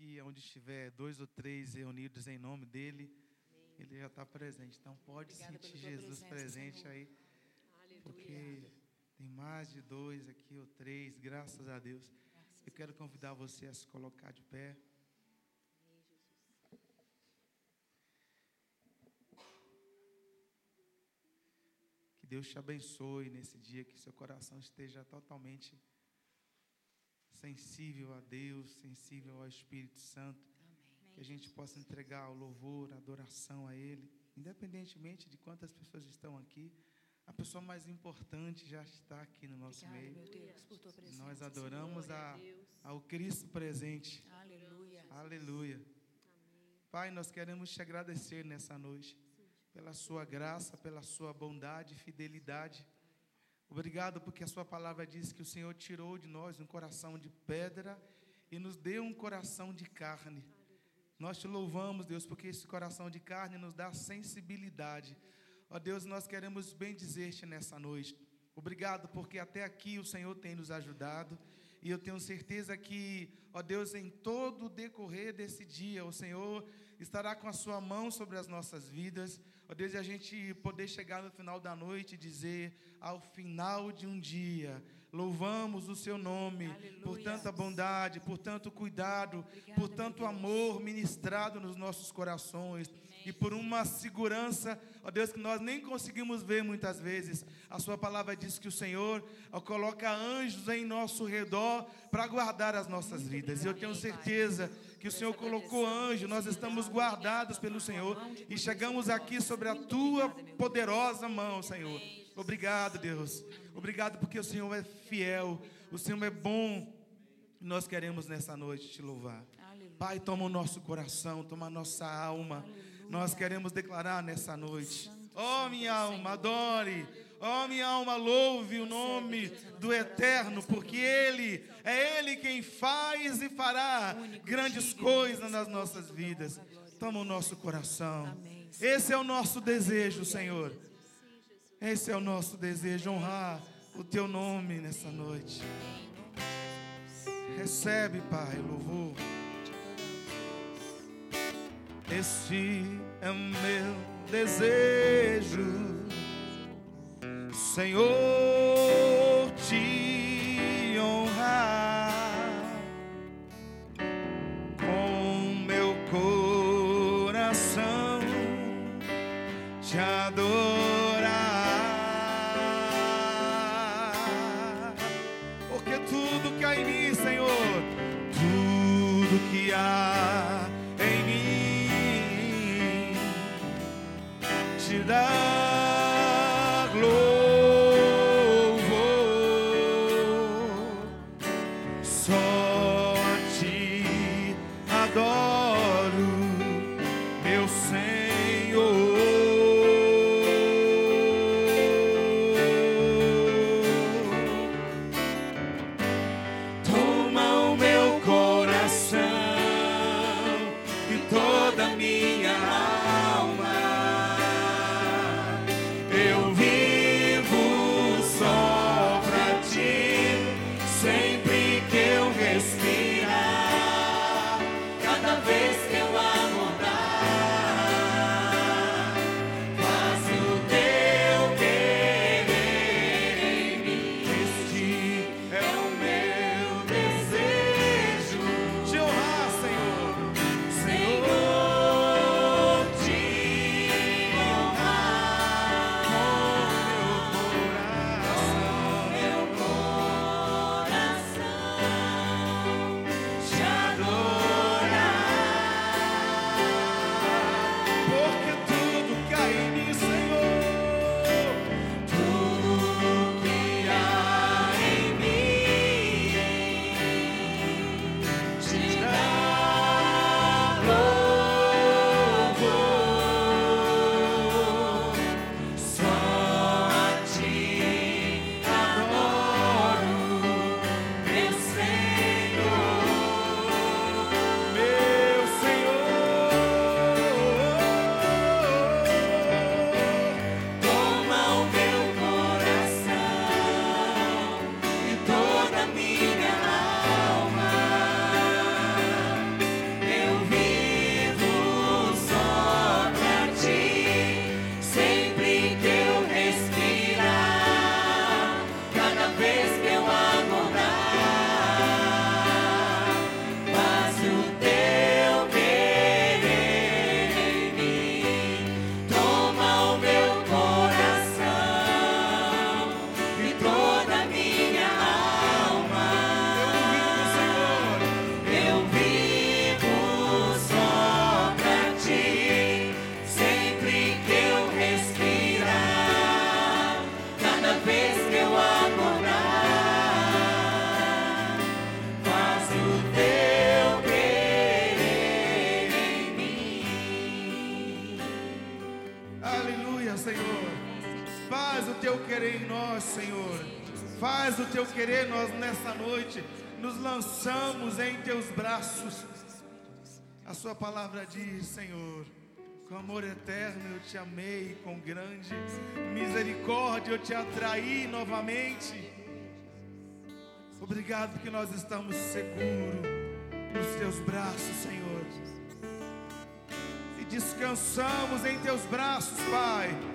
que onde estiver dois ou três reunidos em nome dele, ele já está presente. Então pode Obrigada sentir Jesus presente Senhor. aí, Aleluia. porque tem mais de dois aqui ou três, graças a Deus. Eu quero convidar você a se colocar de pé. Que Deus te abençoe nesse dia, que seu coração esteja totalmente sensível a Deus, sensível ao Espírito Santo. Que a gente possa entregar o louvor, a adoração a Ele, independentemente de quantas pessoas estão aqui. A pessoa mais importante já está aqui no nosso Obrigada, meio. meu Deus, por tua presença. Nós adoramos a, ao Cristo presente. Aleluia. Aleluia. Pai, nós queremos te agradecer nessa noite pela sua graça, pela sua bondade e fidelidade. Obrigado porque a sua palavra diz que o Senhor tirou de nós um coração de pedra e nos deu um coração de carne. Nós te louvamos, Deus, porque esse coração de carne nos dá sensibilidade. Ó Deus, nós queremos bem dizer-te nessa noite. Obrigado porque até aqui o Senhor tem nos ajudado. E eu tenho certeza que, ó Deus, em todo o decorrer desse dia, o Senhor estará com a sua mão sobre as nossas vidas. Ó Deus, e a gente poder chegar no final da noite e dizer, ao final de um dia, louvamos o seu nome por Aleluia. tanta bondade, por tanto cuidado, Obrigada, por tanto amor ministrado nos nossos corações e por uma segurança, ó Deus, que nós nem conseguimos ver muitas vezes. A Sua palavra diz que o Senhor ó, coloca anjos em nosso redor para guardar as nossas vidas. E eu tenho certeza que o Senhor colocou anjo, nós estamos guardados pelo Senhor e chegamos aqui sobre a Tua poderosa mão, Senhor. Obrigado, Deus. Obrigado porque o Senhor é fiel, o Senhor é bom. Nós queremos nessa noite te louvar. Pai, toma o nosso coração, toma a nossa alma. Nós queremos declarar nessa noite. Oh, minha alma, adore. Oh, minha alma, louve o nome do Eterno, porque Ele, é Ele quem faz e fará grandes coisas nas nossas vidas. Toma o nosso coração. Esse é o nosso desejo, Senhor. Esse é o nosso desejo, honrar o Teu nome nessa noite. Recebe, Pai, louvor. Este é o meu desejo, Senhor, te nos lançamos em teus braços. A sua palavra diz, Senhor, com amor eterno eu te amei, com grande misericórdia eu te atraí novamente. Obrigado porque nós estamos seguros nos teus braços, Senhor. E descansamos em teus braços, Pai.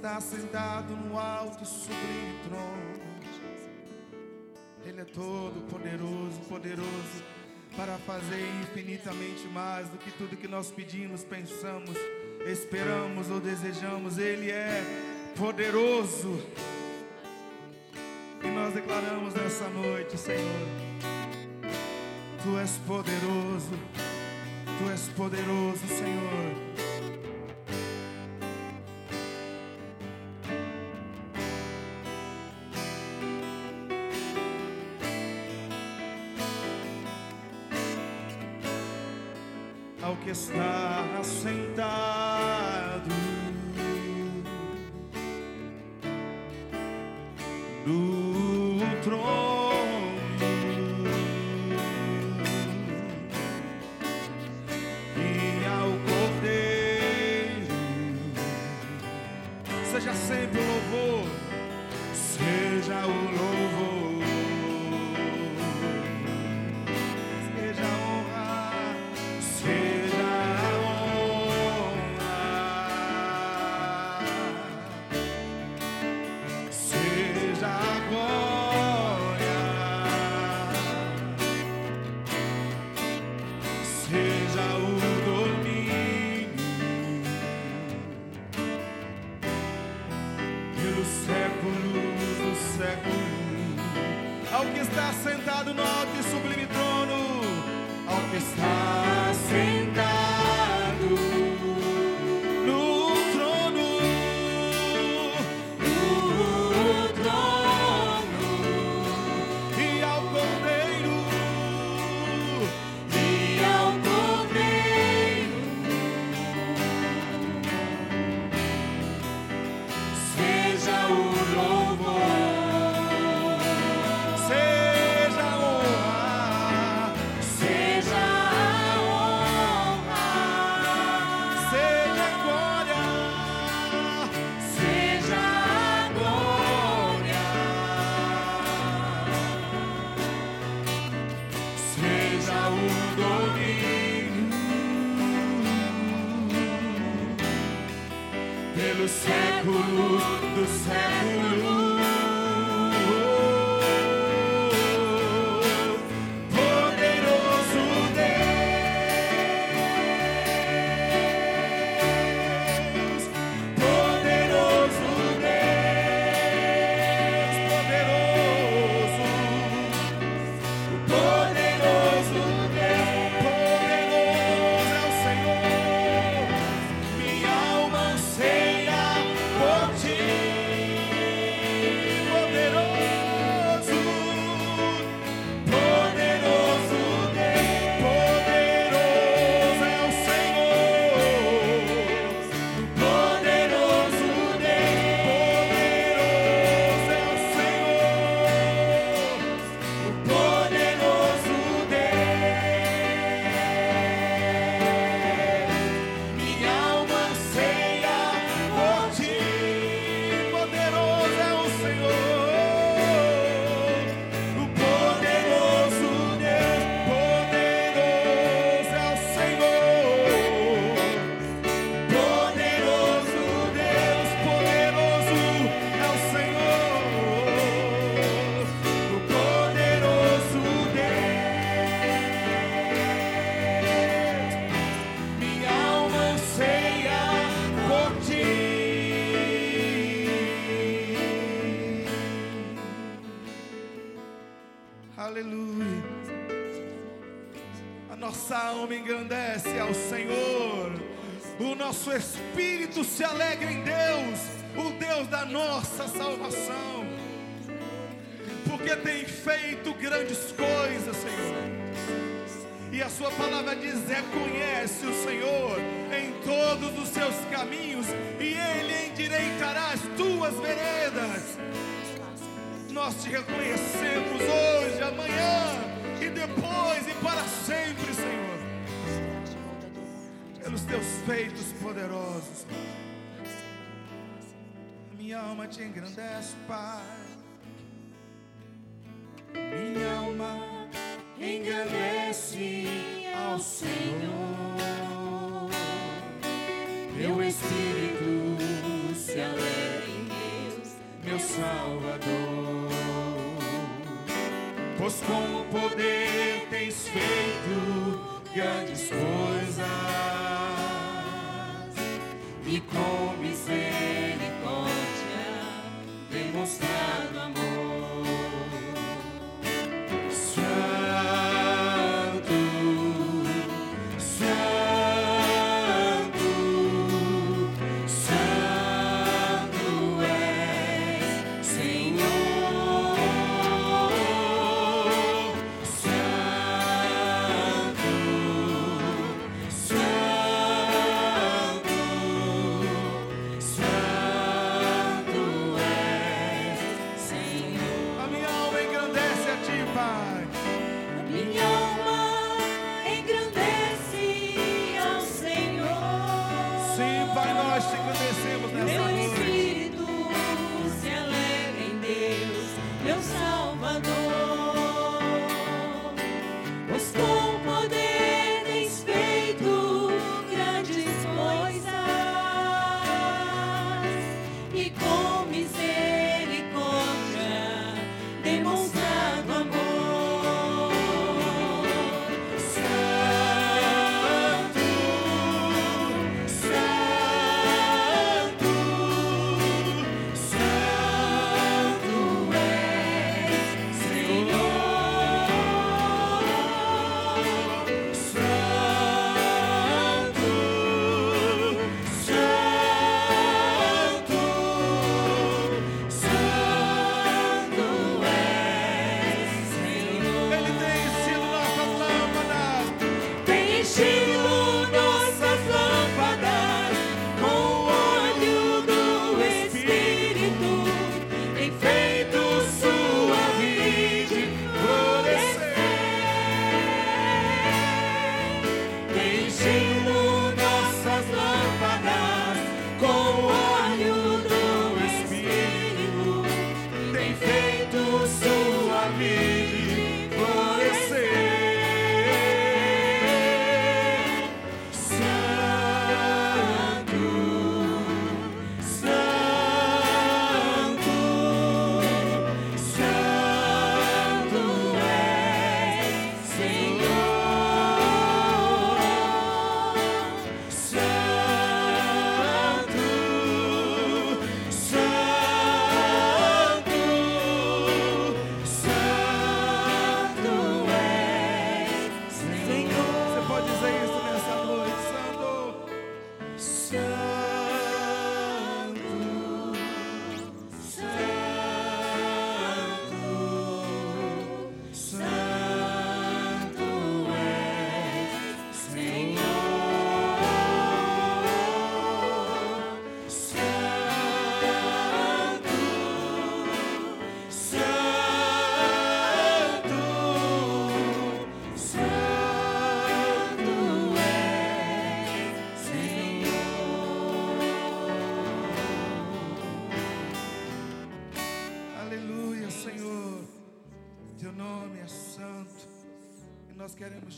Está sentado no alto e sublime trono. Ele é todo poderoso, poderoso para fazer infinitamente mais do que tudo que nós pedimos, pensamos, esperamos ou desejamos. Ele é poderoso. E nós declaramos nessa noite, Senhor, Tu és poderoso, Tu és poderoso, Senhor. Está alma engrandece ao Senhor. O nosso espírito se alegra em Deus, o Deus da nossa salvação. Porque tem feito grandes coisas, Senhor. E a sua palavra diz: reconhece o Senhor em todos os seus caminhos, e Ele endireitará as tuas veredas. Nós te reconhecemos hoje, amanhã e depois e para sempre, pelos teus feitos poderosos. Minha alma te engrandece, Pai. Minha alma engrandece ao Senhor. Meu espírito se alegra em Deus, meu Salvador. Pois com o poder tens feito grandes coisas e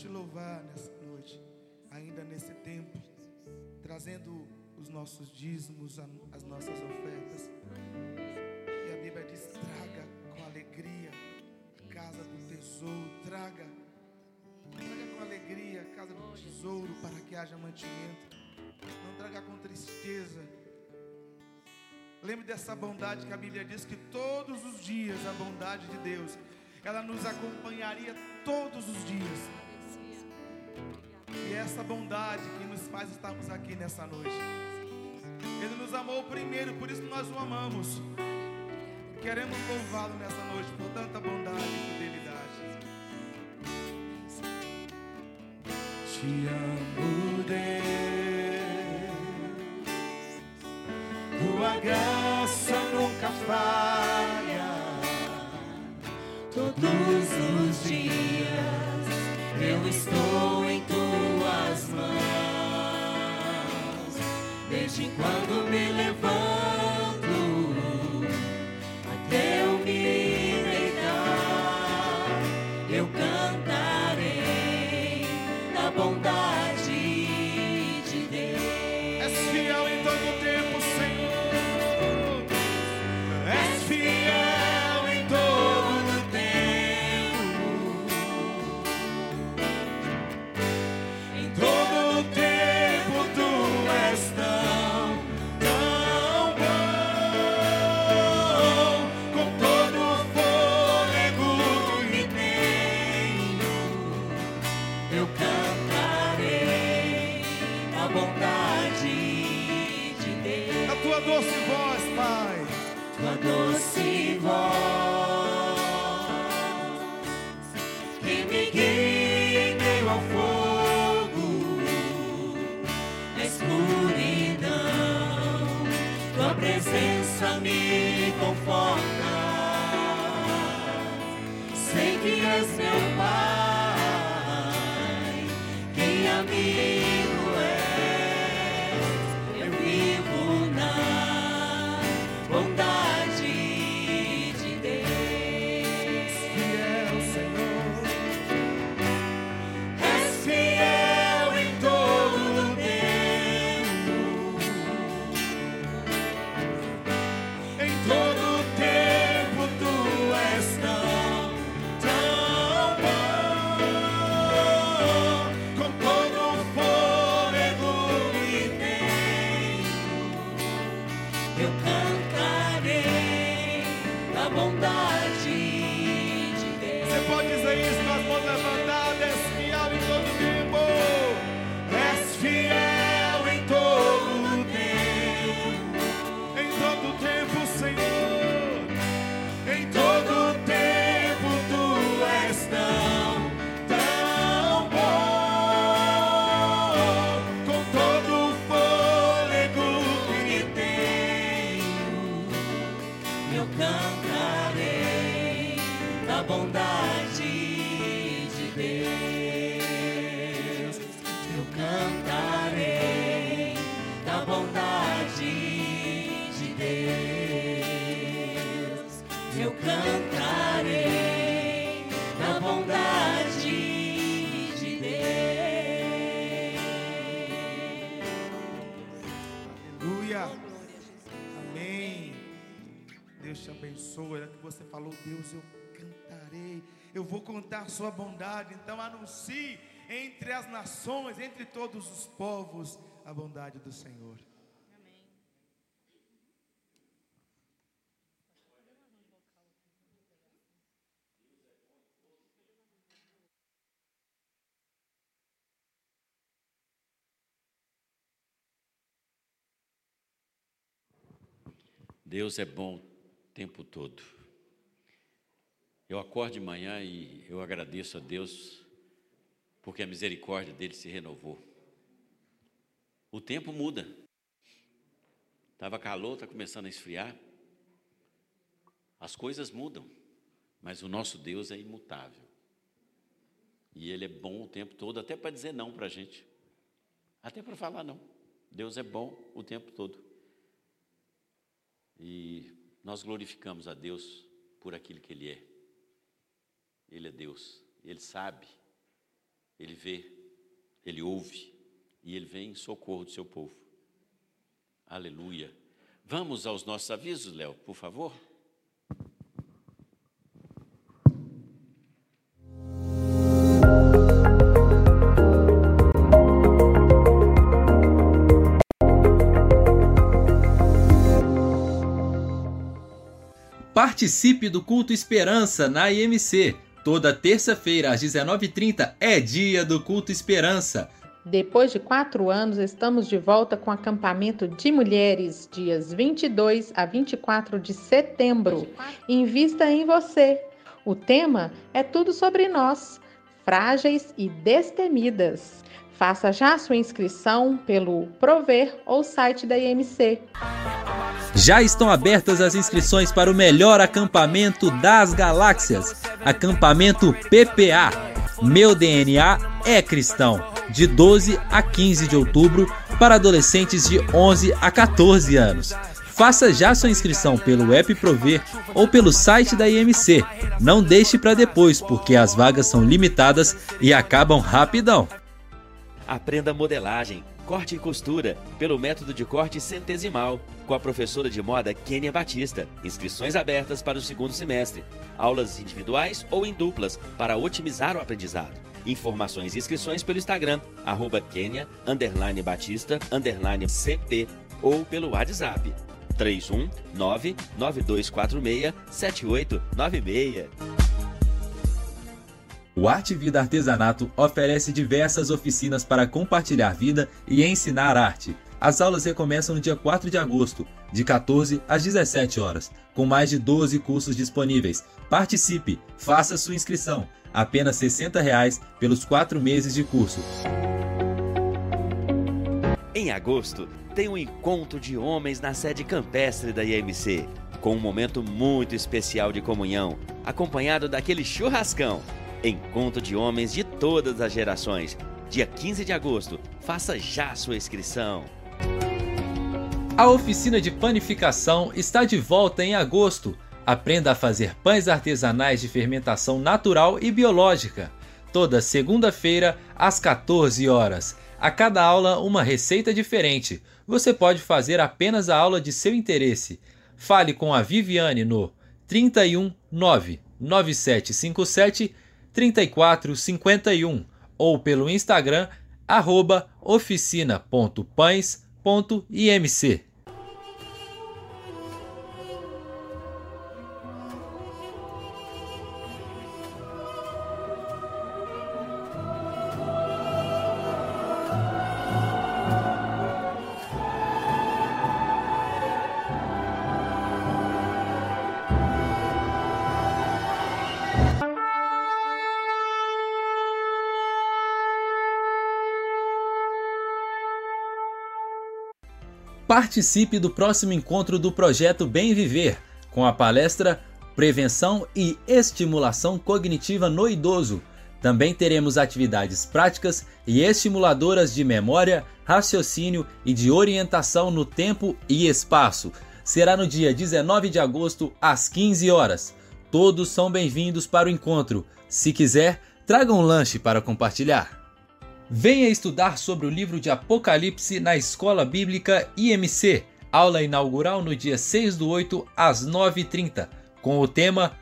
te louvar nessa noite, ainda nesse tempo, trazendo os nossos dízimos, as nossas ofertas. E a Bíblia diz: traga com alegria casa do tesouro, traga, traga com alegria casa do tesouro para que haja mantimento. Não traga com tristeza. Lembre dessa bondade que a Bíblia diz que todos os dias a bondade de Deus, ela nos acompanharia todos os dias. E é essa bondade que nos faz estarmos aqui nessa noite. Ele nos amou primeiro, por isso nós o amamos. Queremos louvá-lo nessa noite por tanta bondade e fidelidade. Te amo, Deus. Tua graça nunca falha. Todos os dias eu estou Desde quando vou contar sua bondade. Então anuncie entre as nações, entre todos os povos, a bondade do Senhor. Deus é bom o tempo todo. Eu acordo de manhã e eu agradeço a Deus porque a misericórdia dele se renovou. O tempo muda. Estava calor, está começando a esfriar. As coisas mudam, mas o nosso Deus é imutável. E Ele é bom o tempo todo, até para dizer não para a gente, até para falar não. Deus é bom o tempo todo. E nós glorificamos a Deus por aquilo que Ele é. Ele é Deus, Ele sabe, Ele vê, Ele ouve e Ele vem em socorro do seu povo. Aleluia. Vamos aos nossos avisos, Léo, por favor. Participe do Culto Esperança na IMC. Toda terça-feira às 19h30 é dia do Culto Esperança. Depois de quatro anos, estamos de volta com acampamento de mulheres, dias 22 a 24 de setembro. Invista em você. O tema é tudo sobre nós, frágeis e destemidas. Faça já sua inscrição pelo Prover ou site da IMC. Já estão abertas as inscrições para o melhor acampamento das galáxias, acampamento PPA. Meu DNA é cristão, de 12 a 15 de outubro para adolescentes de 11 a 14 anos. Faça já sua inscrição pelo app Prover ou pelo site da IMC. Não deixe para depois, porque as vagas são limitadas e acabam rapidão. Aprenda modelagem, corte e costura pelo método de corte centesimal com a professora de moda Kênia Batista. Inscrições abertas para o segundo semestre. Aulas individuais ou em duplas para otimizar o aprendizado. Informações e inscrições pelo Instagram, arroba underline Batista, underline CP ou pelo WhatsApp 319 9246 7896. O Arte Vida Artesanato oferece diversas oficinas para compartilhar vida e ensinar arte. As aulas recomeçam no dia 4 de agosto, de 14 às 17 horas, com mais de 12 cursos disponíveis. Participe, faça sua inscrição. Apenas 60 reais pelos quatro meses de curso. Em agosto, tem um encontro de homens na sede campestre da IMC, com um momento muito especial de comunhão, acompanhado daquele churrascão. Encontro de homens de todas as gerações. Dia 15 de agosto, faça já sua inscrição. A oficina de panificação está de volta em agosto. Aprenda a fazer pães artesanais de fermentação natural e biológica. Toda segunda-feira, às 14 horas. A cada aula, uma receita diferente. Você pode fazer apenas a aula de seu interesse. Fale com a Viviane no 31 9 9757 3451 ou pelo Instagram oficina.pães.imc. Participe do próximo encontro do projeto Bem Viver, com a palestra Prevenção e Estimulação Cognitiva no Idoso. Também teremos atividades práticas e estimuladoras de memória, raciocínio e de orientação no tempo e espaço. Será no dia 19 de agosto, às 15 horas. Todos são bem-vindos para o encontro. Se quiser, traga um lanche para compartilhar. Venha estudar sobre o livro de Apocalipse na Escola Bíblica IMC, aula inaugural no dia 6 do 8 às 9h30, com o tema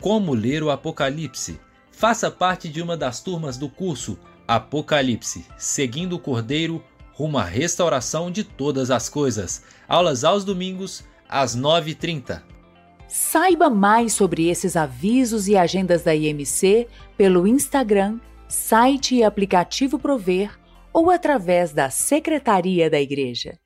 Como Ler o Apocalipse. Faça parte de uma das turmas do curso Apocalipse, seguindo o Cordeiro rumo à restauração de todas as coisas. Aulas aos domingos, às 9h30. Saiba mais sobre esses avisos e agendas da IMC pelo Instagram site e aplicativo Prover ou através da Secretaria da Igreja.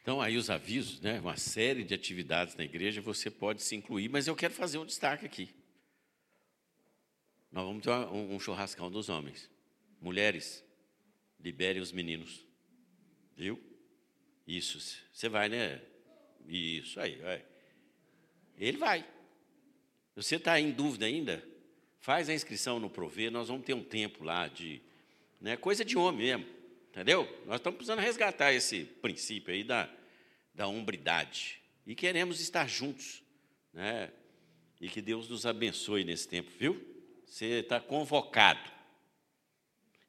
Então, aí os avisos, né? uma série de atividades na igreja, você pode se incluir, mas eu quero fazer um destaque aqui. Nós vamos ter um, um churrascão dos homens. Mulheres, liberem os meninos. Viu? Isso, você vai, né? Isso aí, vai. Ele vai. Você está em dúvida ainda? Faz a inscrição no Prover, nós vamos ter um tempo lá de. Né, coisa de homem mesmo, entendeu? Nós estamos precisando resgatar esse princípio aí da, da hombridade. E queremos estar juntos, né? E que Deus nos abençoe nesse tempo, viu? Você está convocado.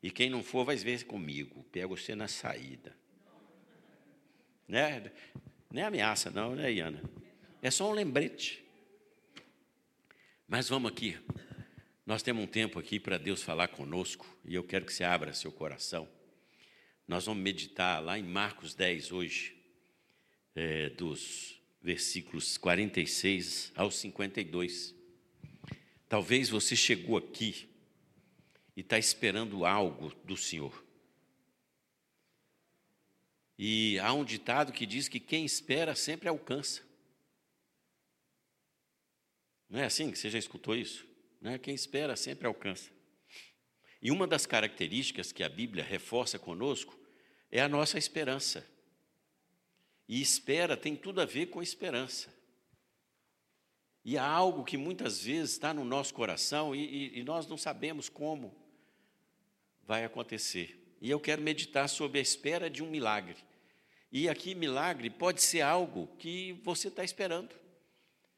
E quem não for, vai ver comigo. Pego você na saída. Né? Não é ameaça, não, né, Iana? É só um lembrete. Mas vamos aqui. Nós temos um tempo aqui para Deus falar conosco e eu quero que você abra seu coração. Nós vamos meditar lá em Marcos 10 hoje, é, dos versículos 46 ao 52. Talvez você chegou aqui e está esperando algo do Senhor. E há um ditado que diz que quem espera sempre alcança. Não é assim que você já escutou isso? Não é? Quem espera sempre alcança. E uma das características que a Bíblia reforça conosco é a nossa esperança. E espera tem tudo a ver com esperança. E há algo que muitas vezes está no nosso coração e, e, e nós não sabemos como vai acontecer. E eu quero meditar sobre a espera de um milagre. E aqui, milagre pode ser algo que você está esperando.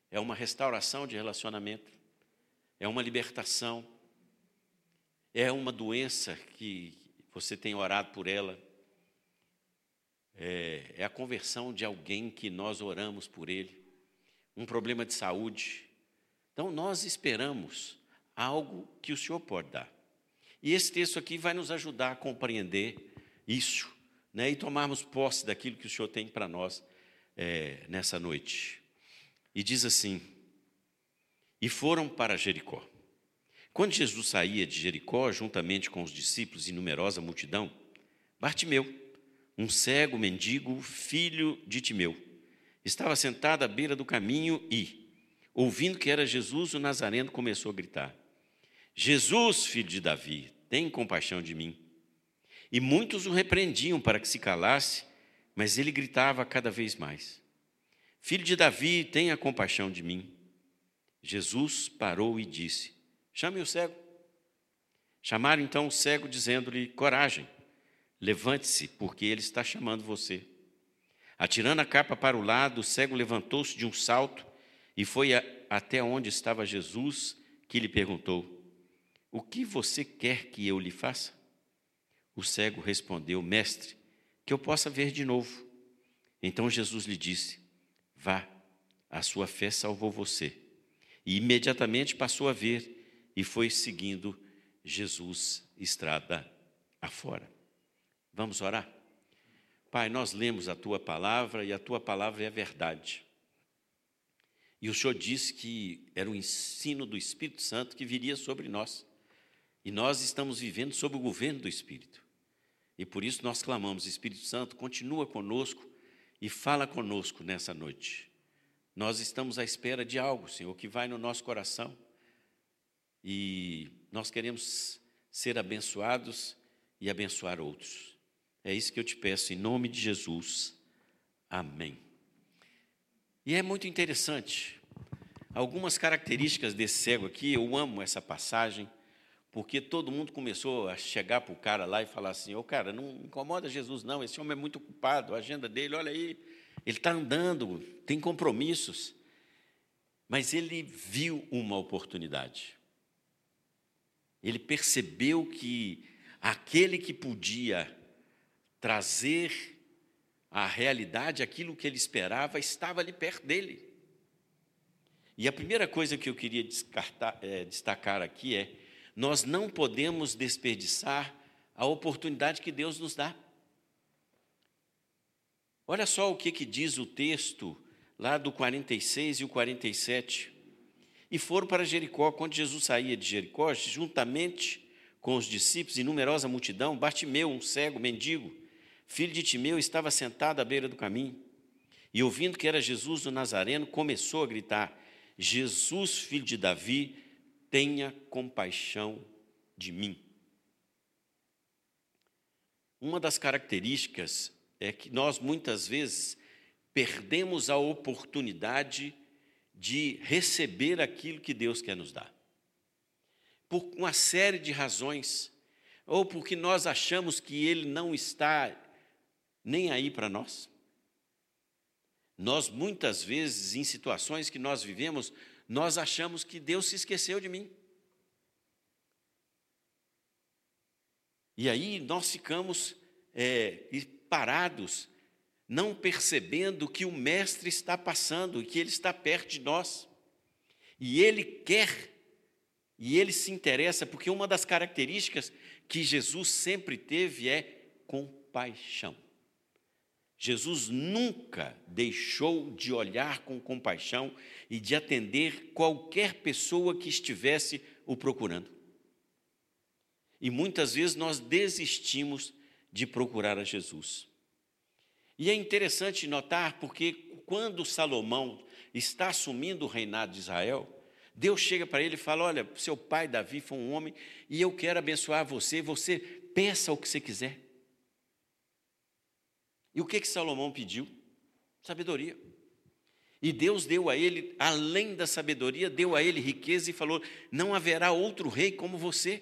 É uma restauração de relacionamento, é uma libertação, é uma doença que você tem orado por ela, é, é a conversão de alguém que nós oramos por ele, um problema de saúde. Então, nós esperamos algo que o Senhor pode dar. E esse texto aqui vai nos ajudar a compreender isso, né, e tomarmos posse daquilo que o Senhor tem para nós é, nessa noite. E diz assim: E foram para Jericó. Quando Jesus saía de Jericó, juntamente com os discípulos e numerosa multidão, Bartimeu, um cego mendigo, filho de Timeu, estava sentado à beira do caminho e, ouvindo que era Jesus, o Nazareno começou a gritar: Jesus, filho de Davi, tem compaixão de mim. E muitos o repreendiam para que se calasse, mas ele gritava cada vez mais: Filho de Davi, tenha compaixão de mim. Jesus parou e disse: Chame o cego. Chamaram então o cego, dizendo-lhe: Coragem, levante-se, porque ele está chamando você. Atirando a capa para o lado, o cego levantou-se de um salto e foi a, até onde estava Jesus, que lhe perguntou: O que você quer que eu lhe faça? O cego respondeu: Mestre, que eu possa ver de novo. Então Jesus lhe disse: Vá, a sua fé salvou você. E imediatamente passou a ver e foi seguindo Jesus estrada afora. Vamos orar? Pai, nós lemos a tua palavra e a tua palavra é a verdade. E o Senhor disse que era o ensino do Espírito Santo que viria sobre nós. E nós estamos vivendo sob o governo do Espírito. E por isso nós clamamos, Espírito Santo, continua conosco e fala conosco nessa noite. Nós estamos à espera de algo, Senhor, que vai no nosso coração e nós queremos ser abençoados e abençoar outros. É isso que eu te peço, em nome de Jesus. Amém. E é muito interessante. Algumas características desse cego aqui, eu amo essa passagem, porque todo mundo começou a chegar para o cara lá e falar assim: Ô oh, cara, não incomoda Jesus, não, esse homem é muito ocupado, a agenda dele, olha aí, ele está andando, tem compromissos. Mas ele viu uma oportunidade ele percebeu que aquele que podia trazer à realidade aquilo que ele esperava estava ali perto dele. E a primeira coisa que eu queria é, destacar aqui é: nós não podemos desperdiçar a oportunidade que Deus nos dá. Olha só o que, que diz o texto lá do 46 e o 47 e foram para Jericó. Quando Jesus saía de Jericó, juntamente com os discípulos e numerosa multidão, Bartimeu, um cego mendigo, filho de Timeu, estava sentado à beira do caminho. E ouvindo que era Jesus do Nazareno, começou a gritar: Jesus, filho de Davi, tenha compaixão de mim. Uma das características é que nós muitas vezes perdemos a oportunidade de receber aquilo que Deus quer nos dar. Por uma série de razões, ou porque nós achamos que Ele não está nem aí para nós. Nós, muitas vezes, em situações que nós vivemos, nós achamos que Deus se esqueceu de mim. E aí nós ficamos é, parados não percebendo que o Mestre está passando e que ele está perto de nós. E ele quer, e ele se interessa, porque uma das características que Jesus sempre teve é compaixão. Jesus nunca deixou de olhar com compaixão e de atender qualquer pessoa que estivesse o procurando. E muitas vezes nós desistimos de procurar a Jesus. E é interessante notar porque quando Salomão está assumindo o reinado de Israel, Deus chega para ele e fala: Olha, seu pai Davi foi um homem e eu quero abençoar você, você peça o que você quiser. E o que, que Salomão pediu? Sabedoria. E Deus deu a ele, além da sabedoria, deu a ele riqueza e falou: Não haverá outro rei como você.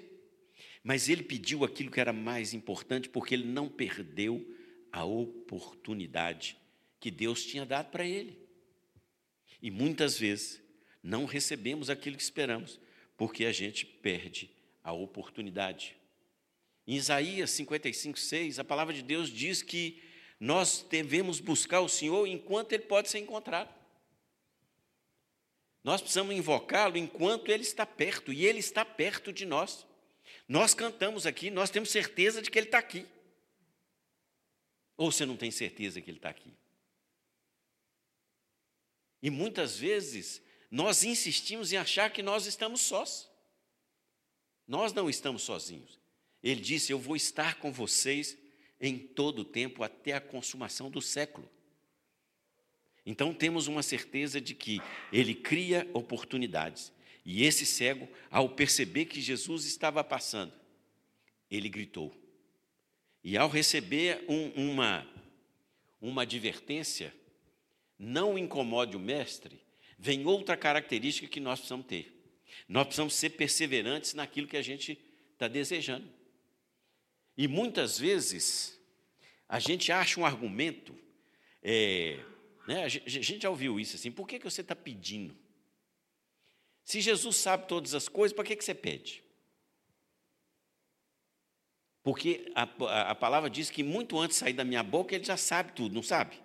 Mas ele pediu aquilo que era mais importante, porque ele não perdeu a oportunidade que Deus tinha dado para ele. E muitas vezes não recebemos aquilo que esperamos, porque a gente perde a oportunidade. Em Isaías 55, 6, a palavra de Deus diz que nós devemos buscar o Senhor enquanto Ele pode ser encontrado. Nós precisamos invocá-lo enquanto Ele está perto, e Ele está perto de nós. Nós cantamos aqui, nós temos certeza de que Ele está aqui. Ou você não tem certeza que ele está aqui? E muitas vezes nós insistimos em achar que nós estamos sós. Nós não estamos sozinhos. Ele disse: Eu vou estar com vocês em todo o tempo, até a consumação do século. Então temos uma certeza de que ele cria oportunidades. E esse cego, ao perceber que Jesus estava passando, ele gritou. E ao receber um, uma, uma advertência, não incomode o mestre, vem outra característica que nós precisamos ter. Nós precisamos ser perseverantes naquilo que a gente está desejando. E muitas vezes, a gente acha um argumento, é, né, a gente já ouviu isso assim, por que, que você está pedindo? Se Jesus sabe todas as coisas, para que, que você pede? Porque a, a, a, palavra diz que muito antes de sair da minha boca, ele já sabe tudo, não sabe?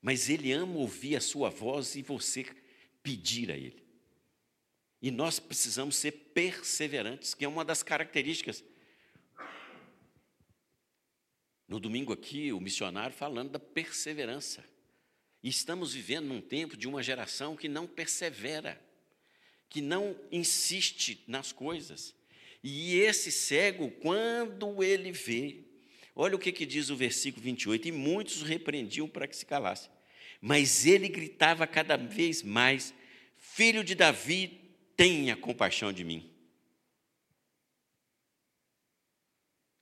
Mas ele ama ouvir a sua voz e você pedir a ele. E nós precisamos ser perseverantes, que é uma das características. No domingo aqui, o missionário falando da perseverança. E estamos vivendo num tempo de uma geração que não persevera, que não insiste nas coisas. E esse cego, quando ele vê, olha o que, que diz o versículo 28, e muitos o repreendiam para que se calasse. Mas ele gritava cada vez mais: Filho de Davi, tenha compaixão de mim.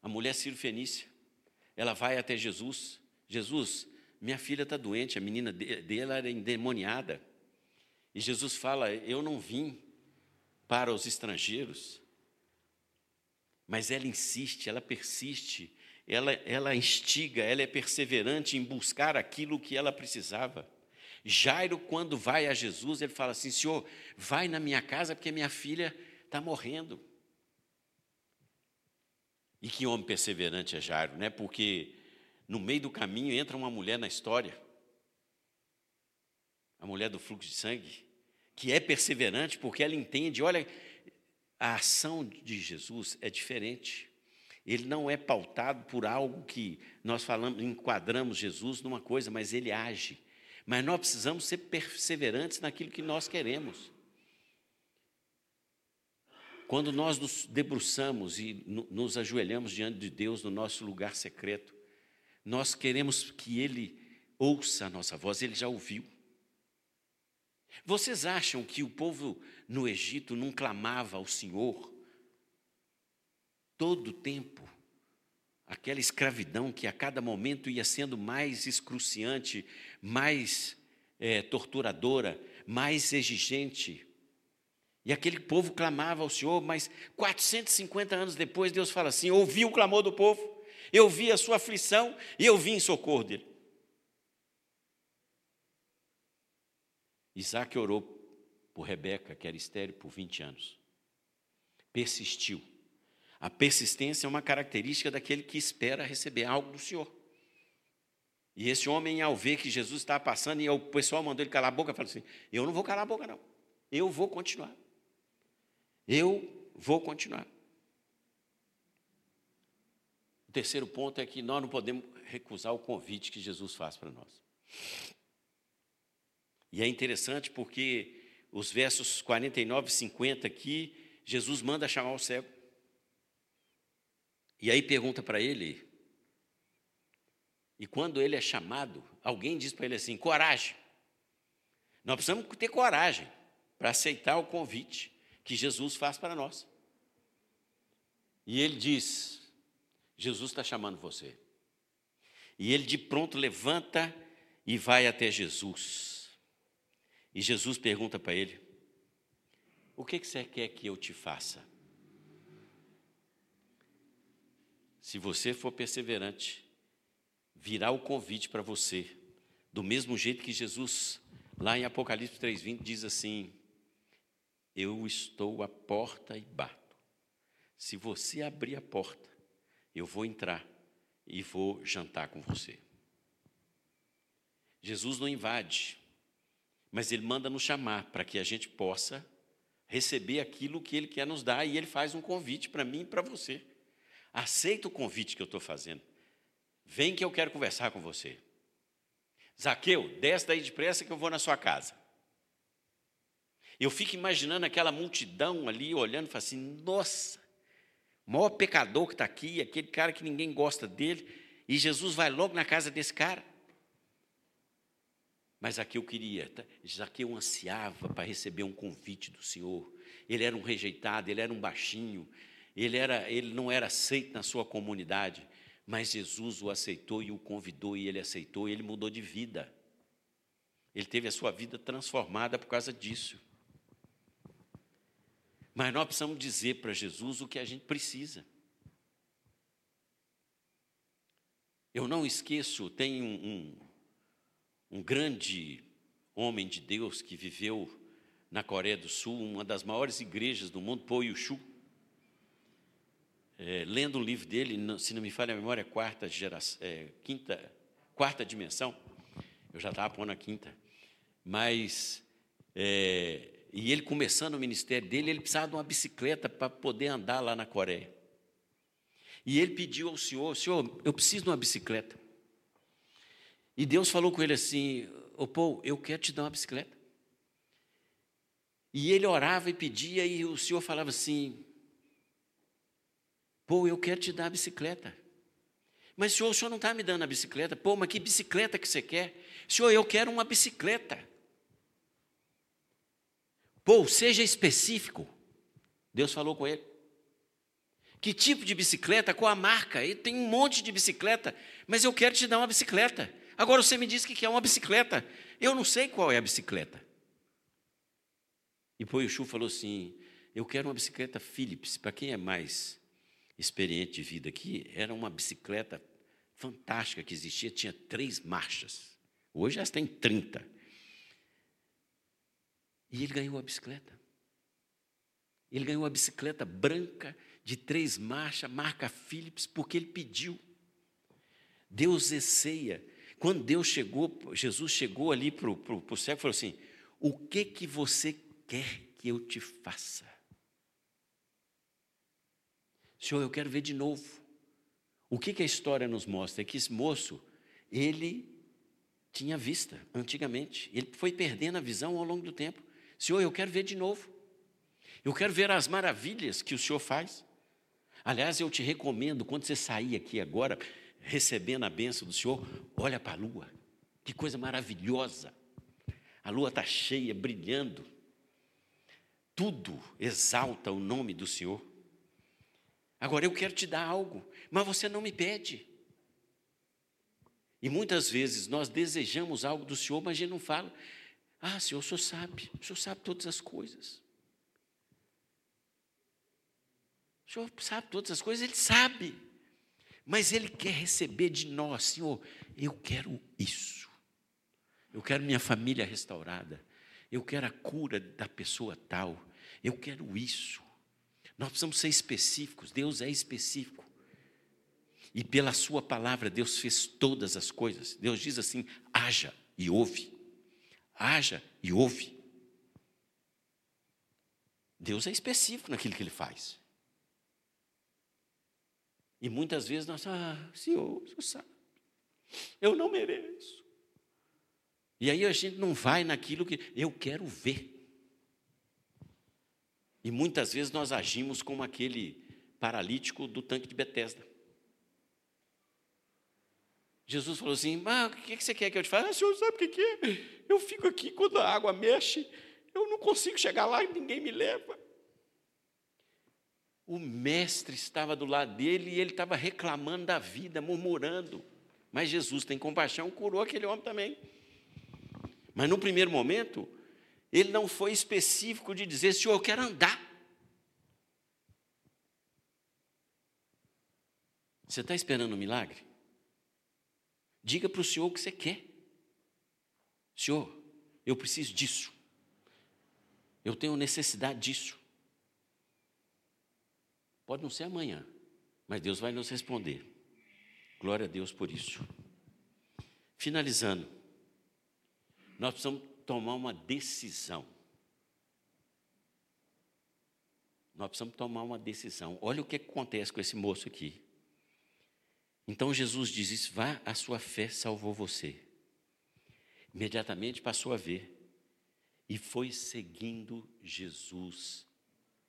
A mulher Ciro Fenícia, ela vai até Jesus. Jesus, minha filha está doente, a menina dela era endemoniada. E Jesus fala: Eu não vim para os estrangeiros, mas ela insiste, ela persiste, ela, ela instiga, ela é perseverante em buscar aquilo que ela precisava. Jairo, quando vai a Jesus, ele fala assim: Senhor, vai na minha casa porque minha filha está morrendo. E que homem perseverante é Jairo, né? Porque no meio do caminho entra uma mulher na história, a mulher do fluxo de sangue, que é perseverante porque ela entende, olha, a ação de Jesus é diferente. Ele não é pautado por algo que nós falamos, enquadramos Jesus numa coisa, mas ele age. Mas nós precisamos ser perseverantes naquilo que nós queremos. Quando nós nos debruçamos e nos ajoelhamos diante de Deus no nosso lugar secreto, nós queremos que Ele ouça a nossa voz, Ele já ouviu. Vocês acham que o povo no Egito não clamava ao Senhor todo o tempo? Aquela escravidão que a cada momento ia sendo mais excruciante, mais é, torturadora, mais exigente. E aquele povo clamava ao Senhor, mas 450 anos depois, Deus fala assim: ouvi o clamor do povo, eu vi a sua aflição e eu vim em socorro dele. Isaac orou por Rebeca, que era estéreo, por 20 anos. Persistiu. A persistência é uma característica daquele que espera receber algo do Senhor. E esse homem, ao ver que Jesus estava passando, e o pessoal mandou ele calar a boca, falou assim: Eu não vou calar a boca, não. Eu vou continuar. Eu vou continuar. O terceiro ponto é que nós não podemos recusar o convite que Jesus faz para nós. E é interessante porque os versos 49 e 50 aqui, Jesus manda chamar o cego. E aí pergunta para ele, e quando ele é chamado, alguém diz para ele assim: coragem. Nós precisamos ter coragem para aceitar o convite que Jesus faz para nós. E ele diz: Jesus está chamando você. E ele de pronto levanta e vai até Jesus. E Jesus pergunta para ele: O que, que você quer que eu te faça? Se você for perseverante, virá o convite para você, do mesmo jeito que Jesus, lá em Apocalipse 3,20, diz assim: Eu estou à porta e bato. Se você abrir a porta, eu vou entrar e vou jantar com você. Jesus não invade, mas Ele manda nos chamar para que a gente possa receber aquilo que Ele quer nos dar e Ele faz um convite para mim e para você. Aceita o convite que eu estou fazendo. Vem que eu quero conversar com você. Zaqueu, desce daí depressa que eu vou na sua casa. Eu fico imaginando aquela multidão ali olhando e assim: nossa, o maior pecador que está aqui, aquele cara que ninguém gosta dele, e Jesus vai logo na casa desse cara. Mas Zaqueu queria, tá? Zaqueu ansiava para receber um convite do Senhor. Ele era um rejeitado, ele era um baixinho, ele, era, ele não era aceito na sua comunidade, mas Jesus o aceitou e o convidou, e ele aceitou, e ele mudou de vida. Ele teve a sua vida transformada por causa disso. Mas nós precisamos dizer para Jesus o que a gente precisa. Eu não esqueço, tem um, um, um grande homem de Deus que viveu na Coreia do Sul, uma das maiores igrejas do mundo, Po Yushu. É, lendo o livro dele, se não me falha a memória, quarta geração, é, quinta, quarta dimensão. Eu já estava pondo a quinta, mas é, e ele começando o ministério dele, ele precisava de uma bicicleta para poder andar lá na Coreia. E ele pediu ao Senhor: Senhor, eu preciso de uma bicicleta. E Deus falou com ele assim: Ô Paul, eu quero te dar uma bicicleta. E ele orava e pedia, e o Senhor falava assim: Pô, eu quero te dar a bicicleta. Mas, senhor, o senhor não está me dando a bicicleta? Pô, mas que bicicleta que você quer? Senhor, eu quero uma bicicleta. Pô, seja específico. Deus falou com ele. Que tipo de bicicleta? Qual a marca? Ele tem um monte de bicicleta, mas eu quero te dar uma bicicleta. Agora você me disse que quer uma bicicleta. Eu não sei qual é a bicicleta. E Poichu falou assim: Eu quero uma bicicleta Philips. Para quem é mais experiente de vida aqui, era uma bicicleta fantástica que existia, tinha três marchas. Hoje ela tem 30. E ele ganhou a bicicleta. Ele ganhou a bicicleta branca de três marchas, marca Philips, porque ele pediu. Deus ceia. Quando Deus chegou, Jesus chegou ali para o céu e falou assim: O que que você quer que eu te faça? Senhor, eu quero ver de novo. O que, que a história nos mostra? É que esse moço, ele tinha vista antigamente. Ele foi perdendo a visão ao longo do tempo. Senhor, eu quero ver de novo. Eu quero ver as maravilhas que o Senhor faz. Aliás, eu te recomendo, quando você sair aqui agora, recebendo a bênção do Senhor, olha para a lua. Que coisa maravilhosa. A lua está cheia, brilhando tudo exalta o nome do Senhor. Agora eu quero te dar algo, mas você não me pede. E muitas vezes nós desejamos algo do Senhor, mas a gente não fala. Ah, Senhor, o Senhor sabe, o Senhor sabe todas as coisas. O Senhor sabe todas as coisas, Ele sabe. Mas Ele quer receber de nós, Senhor, eu quero isso. Eu quero minha família restaurada. Eu quero a cura da pessoa tal. Eu quero isso. Nós precisamos ser específicos. Deus é específico. E pela Sua palavra, Deus fez todas as coisas. Deus diz assim: haja e ouve. Haja e ouve. Deus é específico naquilo que Ele faz. E muitas vezes nós, ah, Senhor, o Senhor sabe, eu não mereço. E aí a gente não vai naquilo que eu quero ver. E muitas vezes nós agimos como aquele paralítico do tanque de Betesda. Jesus falou assim: Mas o que você quer que eu te faça? Ah, senhor, sabe o que é? Eu fico aqui quando a água mexe, eu não consigo chegar lá e ninguém me leva. O mestre estava do lado dele e ele estava reclamando da vida, murmurando. Mas Jesus tem compaixão, curou aquele homem também. Mas no primeiro momento, ele não foi específico de dizer, Senhor, eu quero andar. Você está esperando um milagre? Diga para o Senhor o que você quer. Senhor, eu preciso disso. Eu tenho necessidade disso. Pode não ser amanhã, mas Deus vai nos responder. Glória a Deus por isso. Finalizando, nós precisamos tomar uma decisão. Nós precisamos tomar uma decisão. Olha o que acontece com esse moço aqui. Então Jesus diz isso: vá, a sua fé salvou você. Imediatamente passou a ver e foi seguindo Jesus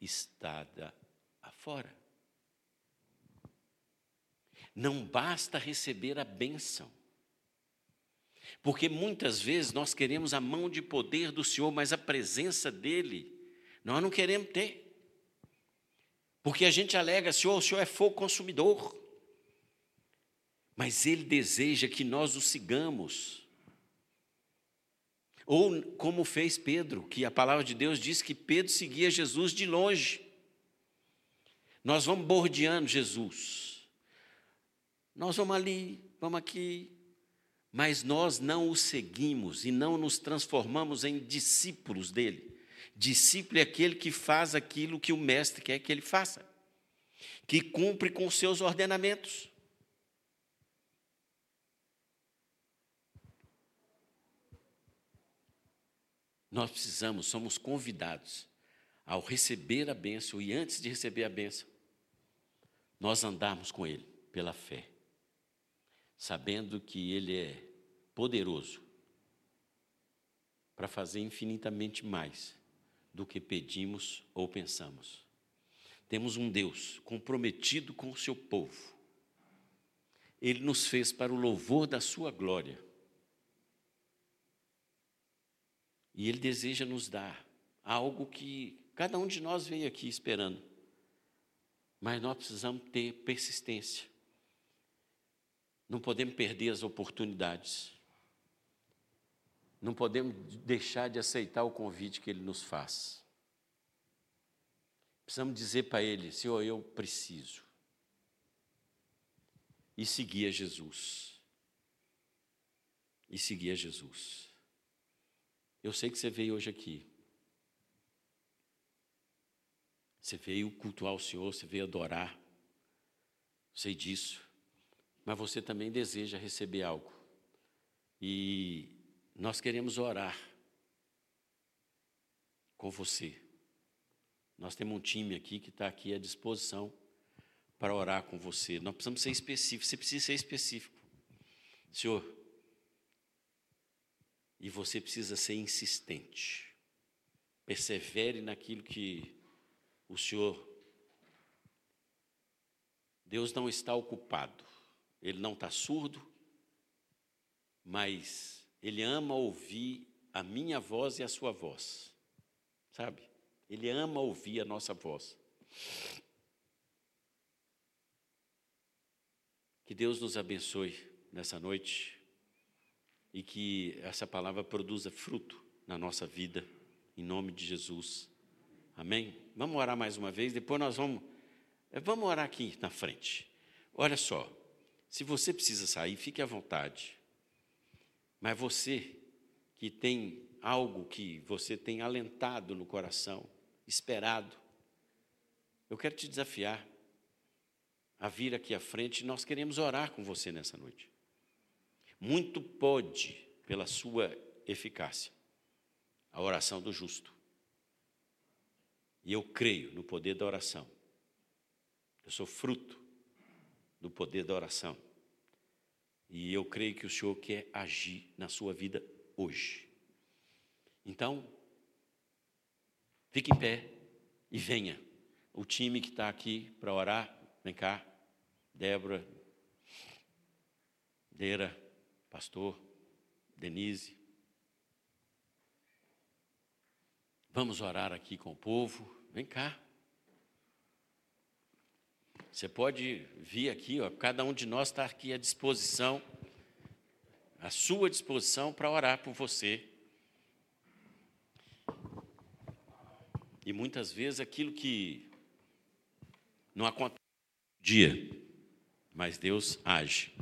estada afora. Não basta receber a bênção. Porque muitas vezes nós queremos a mão de poder do Senhor, mas a presença dele nós não queremos ter. Porque a gente alega, Senhor, o Senhor é fogo consumidor. Mas ele deseja que nós o sigamos. Ou como fez Pedro, que a palavra de Deus diz que Pedro seguia Jesus de longe. Nós vamos bordeando Jesus. Nós vamos ali, vamos aqui, mas nós não o seguimos e não nos transformamos em discípulos dele. Discípulo é aquele que faz aquilo que o mestre quer que ele faça, que cumpre com seus ordenamentos. Nós precisamos, somos convidados ao receber a bênção e antes de receber a bênção, nós andarmos com Ele pela fé, sabendo que Ele é poderoso para fazer infinitamente mais do que pedimos ou pensamos. Temos um Deus comprometido com o seu povo. Ele nos fez para o louvor da sua glória. E Ele deseja nos dar algo que cada um de nós veio aqui esperando. Mas nós precisamos ter persistência. Não podemos perder as oportunidades. Não podemos deixar de aceitar o convite que Ele nos faz. Precisamos dizer para Ele: Senhor, eu preciso. E seguir a Jesus. E seguir a Jesus. Eu sei que você veio hoje aqui. Você veio cultuar o Senhor, você veio adorar. Sei disso. Mas você também deseja receber algo. E nós queremos orar com você. Nós temos um time aqui que está aqui à disposição para orar com você. Nós precisamos ser específicos. Você precisa ser específico. Senhor, e você precisa ser insistente. Persevere naquilo que o Senhor. Deus não está ocupado, Ele não está surdo, mas Ele ama ouvir a minha voz e a sua voz, sabe? Ele ama ouvir a nossa voz. Que Deus nos abençoe nessa noite e que essa palavra produza fruto na nossa vida, em nome de Jesus. Amém? Vamos orar mais uma vez, depois nós vamos. Eh, vamos orar aqui na frente. Olha só, se você precisa sair, fique à vontade. Mas você que tem algo que você tem alentado no coração, esperado, eu quero te desafiar a vir aqui à frente. Nós queremos orar com você nessa noite. Muito pode, pela sua eficácia, a oração do justo. E eu creio no poder da oração. Eu sou fruto do poder da oração. E eu creio que o Senhor quer agir na sua vida hoje. Então, fique em pé e venha. O time que está aqui para orar, vem cá. Débora, Deira, pastor, Denise. Vamos orar aqui com o povo. Vem cá. Você pode vir aqui, ó, cada um de nós está aqui à disposição, à sua disposição para orar por você. E muitas vezes aquilo que não acontece no dia, mas Deus age.